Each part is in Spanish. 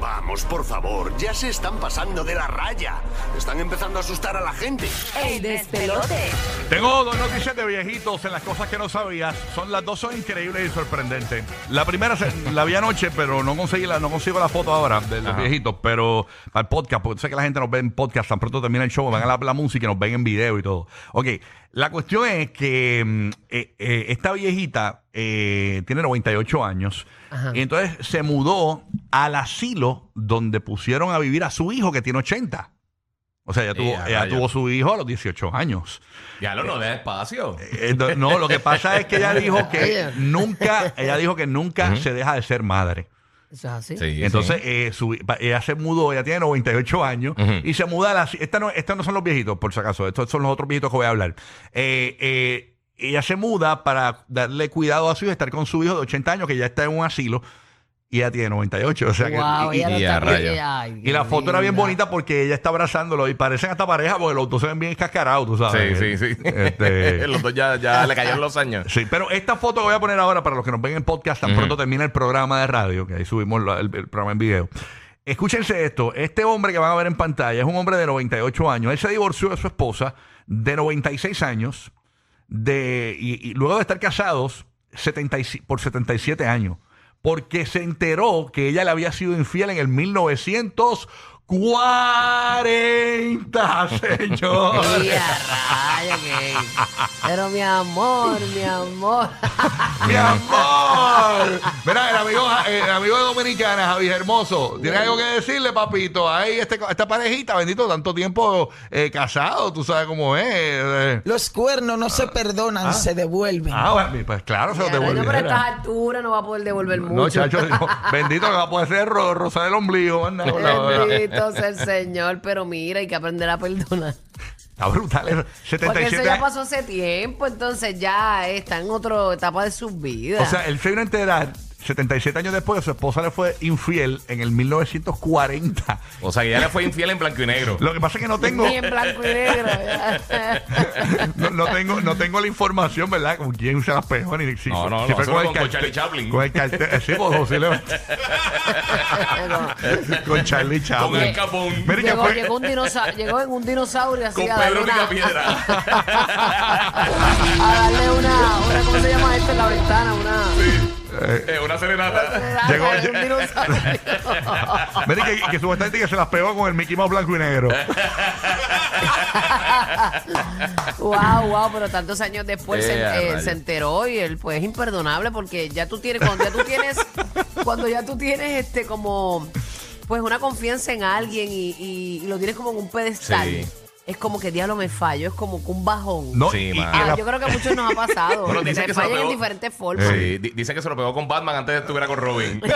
Vamos, por favor, ya se están pasando de la raya. Están empezando a asustar a la gente. El despelote. Tengo dos noticias de viejitos en las cosas que no sabías. Son las dos son increíbles y sorprendentes. La primera se- la vi anoche, pero no conseguí la, no consigo la foto ahora de los viejitos, pero para el podcast, porque sé que la gente nos ve en podcast, tan pronto termina el show, van a la, la música y nos ven en video y todo. Ok, la cuestión es que mm, eh, eh, esta viejita eh, tiene 98 años y entonces se mudó al asilo donde pusieron a vivir a su hijo que tiene 80. O sea, ella, tuvo, ella tuvo su hijo a los 18 años. Ya lo no da espacio. Eh, no, no, lo que pasa es que ella dijo que nunca, ella dijo que nunca se deja de ser madre. Eso es así. Sí, Entonces, eh, su- ella se mudó, ella tiene 98 años y se muda a la... Esta no, estos no son los viejitos, por si acaso, estos son los otros viejitos que voy a hablar. Eh, eh, ella se muda para darle cuidado a su hijo, estar con su hijo de 80 años que ya está en un asilo y ella tiene 98. O sea que, y, ella lo y a está rayos. ay, y la foto era bien linda. bonita porque ella está abrazándolo y parecen hasta pareja porque los dos se ven bien cascarados, tú sabes. Sí, sí, sí. Este, los dos ya, ya le cayeron los años. Sí, pero esta foto que voy a poner ahora para los que nos ven en podcast, tan pronto termina el programa de radio, que ahí subimos la- el, el programa en video. Escúchense esto, este hombre que van a ver en pantalla es un hombre de 98 años. Él se divorció de su esposa de 96 años de, y, y luego de estar casados 76 por 77 años. Porque se enteró que ella le había sido infiel en el 1940, señor. Pero mi amor, mi amor. ¡Mi amor! Mira, el amigo, el amigo de Dominicana, Javi Hermoso, ¿tiene algo que decirle, papito? Ahí este, esta parejita, bendito, tanto tiempo eh, casado, tú sabes cómo es. eh. Los cuernos no se perdonan, se devuelven. Ah, bueno, pues claro, se lo Bueno, pero a estas alturas no va a poder devolver No, mucho. chacho, no, bendito, que va a poder ser ro- rosa del ombligo. verdad. Bendito sea el Señor, pero mira, hay que aprender a perdonar. Está brutal eso. Porque eso 77 ya años. pasó hace tiempo, entonces ya está en otra etapa de su vida. O sea, él se vino a enterar 77 años después su esposa le fue infiel en el 1940. O sea, que ya le fue infiel en blanco y negro. Lo que pasa es que no tengo... Ni en blanco y negro. no, no tengo, no tengo la información, ¿verdad? Con quién se las pegó ni si No, no, si no, con- con Charlie Chaplin. Con el cartel. eh, Sí, pues, posiblemente. con Charlie Con Chaplin. el capón. Llegó, fue- llegó, un dinosa- llegó en un dinosaurio así Con a Pedro una, Picapiedra. a darle una, una, ¿cómo se llama esto en la ventana? Una... Eh, una serenata. Llegó- un dinosaurio. Mira que, que supuestamente que se las pegó con el Mickey Mouse blanco y negro. wow, wow, pero tantos años después se, Eh, eh, se enteró y él pues es imperdonable porque ya tú tienes, cuando ya tú tienes, cuando ya tú tienes este como pues una confianza en alguien y, y- y lo tienes como en un pedestal. Sí. Es como que diablo me fallo, es como que un bajón. No, Sí, y- y mano. Ah, la- yo creo que a muchos nos ha pasado. Bueno, que dicen te que se lo fallan en pegó- diferentes formas. Sí, di- dice que se lo pegó con Batman antes de que estuviera con Robin.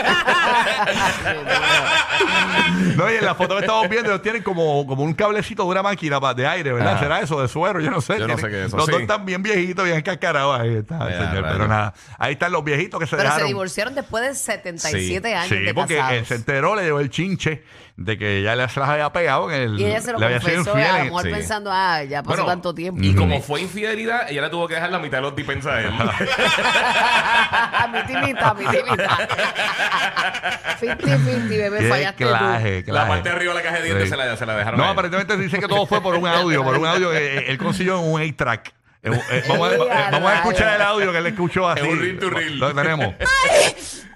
no, y en la foto que estamos viendo, ellos tienen como, como un cablecito de una máquina pa- de aire, ¿verdad? Ajá. ¿Será eso? De suero, yo no sé. Yo no Tienen- sé qué es eso, Los dos sí. están bien viejitos, bien cascarados. Ahí está, Ya, señor. rayos. Pero nada, ahí están los viejitos que se Pero se dejaron. divorciaron después de 77 Sí, años Sí, de porque casados. él se enteró, le llevó el chinche de que ya le- se las había pegado. En el, y ella se lo le había sido confesó, infiel a lo en- mejor sí. pensando, ah, ya pasó Bueno, tanto tiempo. Y como fue infidelidad, ella le tuvo que dejar la mitad de los dispensas a él. mi timita, mi timita. 50-50, bebé, Qué fallaste claje, tú. La parte de arriba de la caja de dientes Sí. se la, se la dejaron No, a él. aparentemente dice que todo fue por un audio, por un audio que eh, él consiguió en un A-track. Eh, eh, vamos, a, eh, vamos a escuchar el audio que él escuchó así. Es un reel to reel. Lo tenemos.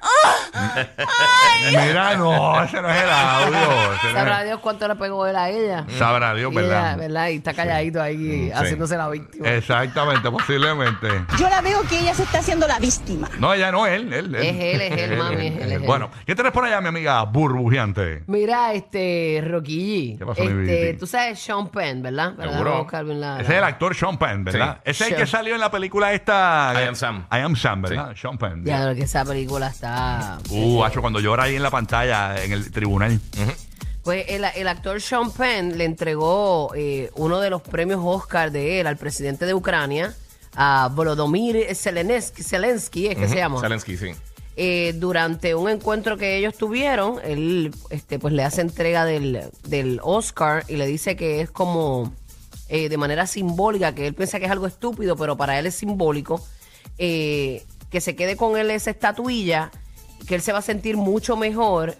Mira, no, ese no es el audio. ese no Sabrá Dios cuánto le pegó él a ella. Sabrá Dios, Y ella, ¿verdad? ¿verdad? Y está calladito ahí haciéndose la víctima. Exactamente, posiblemente. Yo la veo que ella se está haciendo la víctima. No, ella no, él. él, Es él, es él, mami, es él, es él. Bueno, ¿qué tenés por allá, mi amiga burbujeante? Mira, este, Rocky G. ¿Qué pasó, mi este, tú sabes Sean Penn, ¿verdad? ¿Verdad? Seguro. Vamos a buscar bien la- Ese es el actor Sean Penn, ¿verdad? Sí. Ese es el Sean. que salió en la película esta. I Am Sam. I Am Sam, ¿verdad? Sean Penn. Ya, lo que esa película está... Uh, hacho, cuando llora ahí en la pantalla, en el tribunal. Pues el, el actor Sean Penn le entregó eh, uno de los premios Oscar de él al presidente de Ucrania, a Volodymyr Zelensky, Zelensky es que se llama. Zelensky, sí. Eh, durante un encuentro que ellos tuvieron, él este, pues le hace entrega del, del Oscar y le dice que es como eh, de manera simbólica, que él piensa que es algo estúpido, pero para él es simbólico, eh, que se quede con él esa estatuilla, que él se va a sentir mucho mejor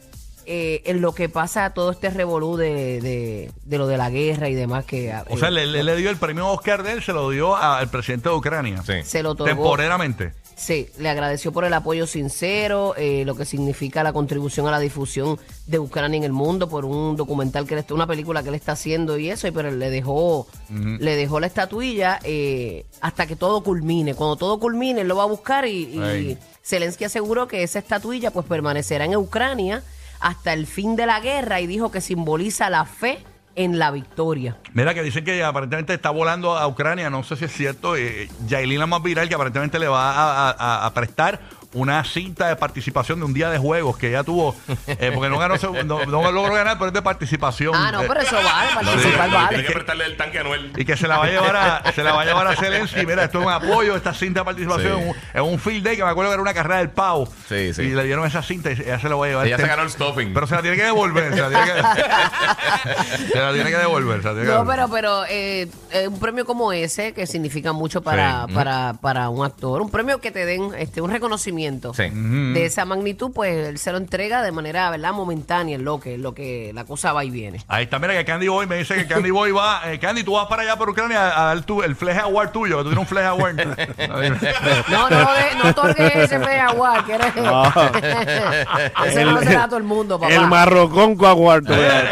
eh, en lo que pasa todo este revolú de, de, de lo de la guerra y demás que eh, O sea, le, le- le dio el premio Oscar de él, se lo dio al presidente de Ucrania. Sí. se lo otorgó. Temporeramente. Sí, le agradeció por el apoyo sincero, eh, lo que significa la contribución a la difusión de Ucrania en el mundo, por un documental que está, una película que él está haciendo y eso, y pero le dejó, le dejó la estatuilla eh, hasta que todo culmine. Cuando todo culmine, él lo va a buscar y. Zelensky aseguró que esa estatuilla pues permanecerá en Ucrania hasta el fin de la guerra y dijo que simboliza la fe en la victoria. Mira que dicen que aparentemente está volando a Ucrania, no sé si es cierto. Eh, Yailin, la más viral, que aparentemente le va a prestar una cinta de participación de un día de juegos que ella tuvo, eh, porque no ganó, no, no logró ganar, pero es de participación. Ah, no, Eh, pero eso vale, participar sí, vale. Tiene que prestarle el tanque a Anuel. y que se la va a llevar a se la va a llevar a Zelensky mira esto es un apoyo esta cinta de participación Sí. en, un, field day que me acuerdo que era una carrera del pavo Sí, sí. y le dieron esa cinta y ella se la va a llevar Ella Este- se ganó el stuffing. pero se la tiene que devolver se la tiene que, se la tiene que devolver se la tiene que No, devolver. pero, pero eh, eh, un premio como ese, que significa mucho para, Sí. para, para un actor, un premio que te den este un reconocimiento Sí. de esa magnitud, pues él se lo entrega de manera, ¿verdad?, momentánea, en lo que, en lo que la cosa va y viene. Ahí está, mira que Candy Boy me dice que Candy Boy va. eh, Candy, tú vas para allá por Ucrania a dar tu, el Flesh Award tuyo, que tú tienes un Flesh Award. No, no, de- no otorgues ese fea guay, que eres. Ese no lo será a todo el mundo, papá. El marrocón coaguarto. ¡Eh!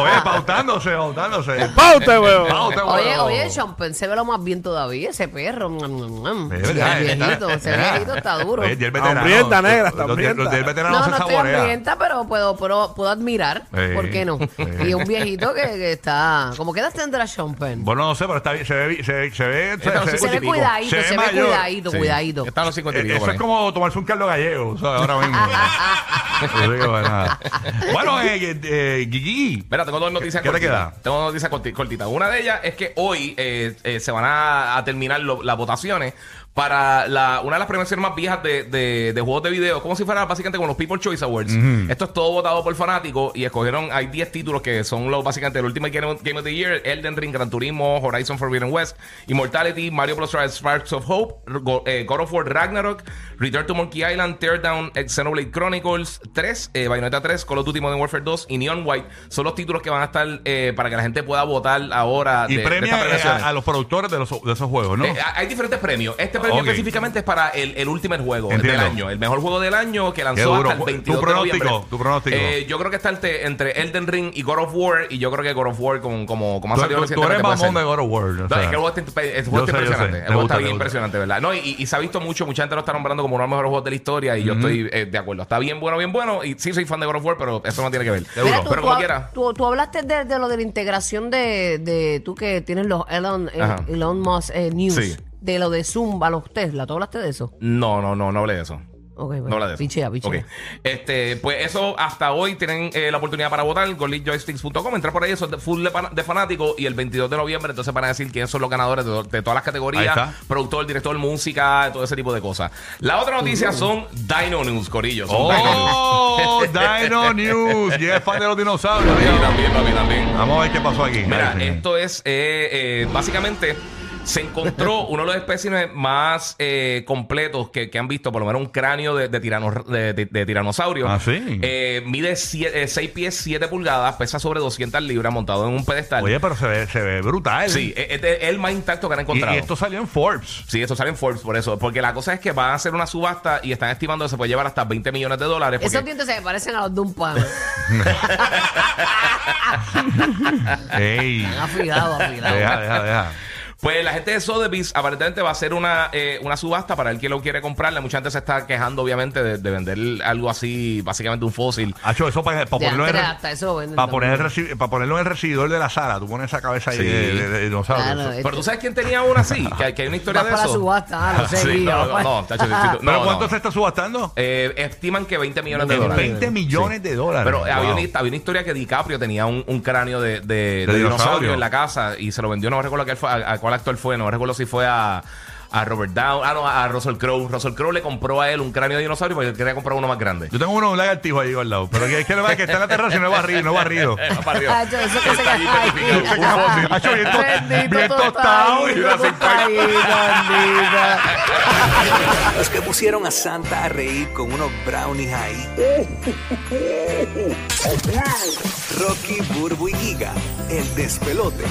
Oye, pautándose, pautándose. ¡Paute, weón! Pauta, Oye, oye, Sean Penn se ve lo más bien todavía, ese perro. Es Ese verdad, viejito, está- ese está duro. Oye, y el veterano, Hambrienta, negra, está los- los- los- hambrienta. del veterano No, se no estoy saborea. hambrienta, pero puedo, puedo, puedo admirar. Sí, ¿Por qué no? sí. Y un viejito que, que está. ¿Cómo qué edad tendrá Sean Penn? Bueno, no sé, pero está bien, se ve, se ve, se ve, Está se ve pico. cuidadito, Se se, ve mayor. cuidadito, Sí. cuidadito. Está en los 50 y Eh, pico. Eso por es ahí. como tomarse un caldo gallego, ¿sabes? Ahora mismo. Así que, bueno, nada. Bueno, eh, eh, eh, Gigi. Mira, tengo dos noticias ¿Qué te cortitas. queda? Tengo dos noticias corti- cortitas. Una de ellas es que hoy eh, eh, se van a, a terminar lo- las votaciones para la, una de las premiaciones más viejas de, de- de juegos de video, como si fuera básicamente como los People Choice Awards. Esto es todo votado por fanáticos y escogieron, hay 10 títulos que son los básicamente el Ultimate Game, Game of the Year, Elden Ring, Gran Turismo, Horizon Forbidden West, Immortality, Mario Bros. Sparks of Hope, Go- eh, God of War Ragnarok, Return to Monkey Island, Teardown, Xenoblade Chronicles 3, eh, Bayonetta 3, Call of Duty Modern Warfare 2 y Neon White son los títulos que van a estar eh, para que la gente pueda votar ahora Y de, de premia estas eh, a, a los productores de, los, de esos juegos, ¿no? Eh, hay diferentes premios. Este premio específicamente es para el, el Ultimate juego Entiendo. del año. El mejor juego del año que lanzó hasta el 22 Tu de noviembre. pronóstico, tu pronóstico. Eh, yo creo que está entre, entre Elden Ring y God of War. Y yo creo que God of War, como, como, como ha tú, salido tú- tú recientemente, eres mamón ser. de God of War. o No, es que el juego está, el juego Yo está sé, yo sé. impresionante. El juego gusta, está bien impresionante, ¿verdad? No, y, y se ha visto mucho, mucha gente lo está nombrando como uno de los mejores juegos de la historia. Y yo estoy eh, de acuerdo. Está bien bueno, bien bueno. Y sí soy fan de God of War, pero eso no tiene que ver. Mira, tú, pero tú como quiera. tú- tú hablaste de, de lo de la integración de, de tú que tienes los Elon, eh. Elon Musk eh, News, Sí. De lo de Zoom a los Tesla. ¿Tú hablaste de eso? No, no, no, no hablé de eso. Ok, bueno, No habla de eso. pichea, pichea. Este, pues eso hasta hoy tienen eh, la oportunidad para votar. GolleadJoysticks.com. Entrar por ahí, eso es de full de, de fanáticos. Y el 22 de noviembre, entonces van a decir quiénes son los ganadores de, de todas las Ahí categorías: está. productor, director, música, todo ese tipo de cosas. La otra noticia son Dino News, Corillo. Son Dino News. ¡Oh! Dino News. Y es fan de los dinosaurios. Sí, también, papi, también. Vamos a ver qué pasó aquí. Mira, esto es eh, eh, básicamente se encontró uno de los especímenes más eh, completos que, que han visto, por lo menos un cráneo de, de, tirano- de- de- de tiranosaurio. Ah, sí. Eh, mide 6 pies 7 pulgadas, pesa sobre 200 libras, montado en un pedestal. Oye, pero se ve, se ve brutal. sí, es, es- es el más intacto que han encontrado. y esto salió en Forbes. Sí, esto sale en Forbes por eso. Porque la cosa es que van a hacer una subasta y están estimando que se puede llevar hasta 20 millones de dólares. Porque Esos dientes se me parecen a los de un pan. Ey. afilado, afilado. Deja, deja, deja. Pues la gente de Sotheby's aparentemente va a hacer una, eh, una subasta para el que lo quiere comprarle. Mucha gente se está quejando, obviamente, de, de vender algo así, básicamente un fósil. Hacho, eso para, para ponerlo, en, hasta eso venden para, poner el para ponerlo en el recibidor de la sala. Tú pones esa cabeza ahí Sí. de, de- de dinosaurio. Claro, Eso-. Pero tú sabes quién tenía una así, que, que hay una historia de para eso. la subasta, ah, lo sé, Sí, no, vas no, no, tacho, sí, ¿Pero no, cuánto no. se está subastando? Eh, estiman que 20 millones de dólares. 20 millones de dólares. Pero había, una, había una historia que DiCaprio tenía un, un cráneo de, de- de dinosaurio. dinosaurio en la casa y se lo vendió, no recuerdo a, qué fue- a- a cuál actor fue, no recuerdo si fue a, a Robert Downey, ah, no, a Russell Crowe. Russell Crowe le compró a él un cráneo de dinosaurio porque él quería comprar uno más grande. Yo tengo uno, un lagartijo ahí al lado. Pero que, es que, lo que es está en la terraza y no he barrido. No barrido. Va arriba. Ah, yo- eso que se. Hacho, bien, to- Bendito bien tostado. y. Los que pusieron a Santa a reír con unos brownies ahí. Rocky, Burbu y Giga, el despelote.